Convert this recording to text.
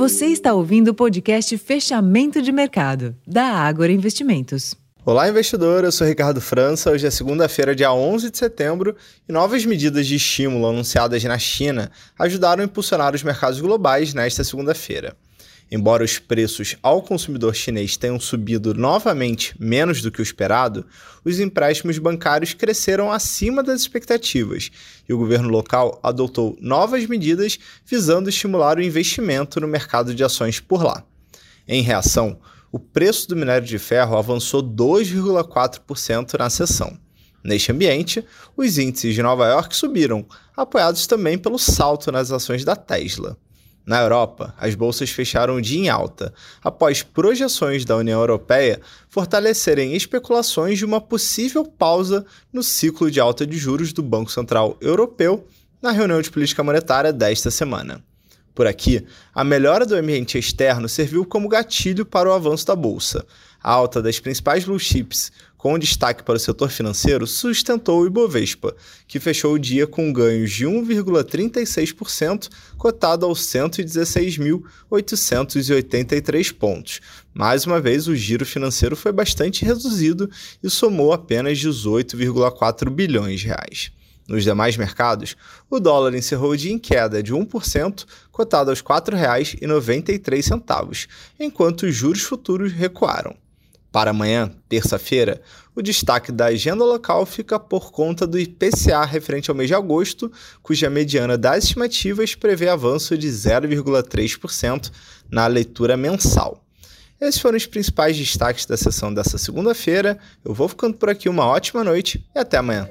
Você está ouvindo o podcast Fechamento de Mercado, da Ágora Investimentos. Olá, investidor. Eu sou Ricardo França. Hoje é segunda-feira, dia 11 de setembro, e novas medidas de estímulo anunciadas na China ajudaram a impulsionar os mercados globais nesta segunda-feira. Embora os preços ao consumidor chinês tenham subido novamente menos do que o esperado, os empréstimos bancários cresceram acima das expectativas e o governo local adotou novas medidas visando estimular o investimento no mercado de ações por lá. Em reação, o preço do minério de ferro avançou 2,4% na sessão. Neste ambiente, os índices de Nova York subiram, apoiados também pelo salto nas ações da Tesla. Na Europa, as bolsas fecharam o dia em alta, após projeções da União Europeia fortalecerem especulações de uma possível pausa no ciclo de alta de juros do Banco Central Europeu na reunião de política monetária desta semana. Por aqui, a melhora do ambiente externo serviu como gatilho para o avanço da bolsa. A alta das principais blue chips, com destaque para o setor financeiro, sustentou o Ibovespa, que fechou o dia com ganhos de 1,36%, cotado aos 116.883 pontos. Mais uma vez, o giro financeiro foi bastante reduzido e somou apenas 18,4 bilhões de reais. Nos demais mercados, o dólar encerrou o dia em queda de 1%, cotado aos R$ 4,93, enquanto os juros futuros recuaram. Para amanhã, terça-feira, o destaque da agenda local fica por conta do IPCA referente ao mês de agosto, cuja mediana das estimativas prevê avanço de 0,3% na leitura mensal. Esses foram os principais destaques da sessão dessa segunda-feira. Eu vou ficando por aqui, uma ótima noite e até amanhã.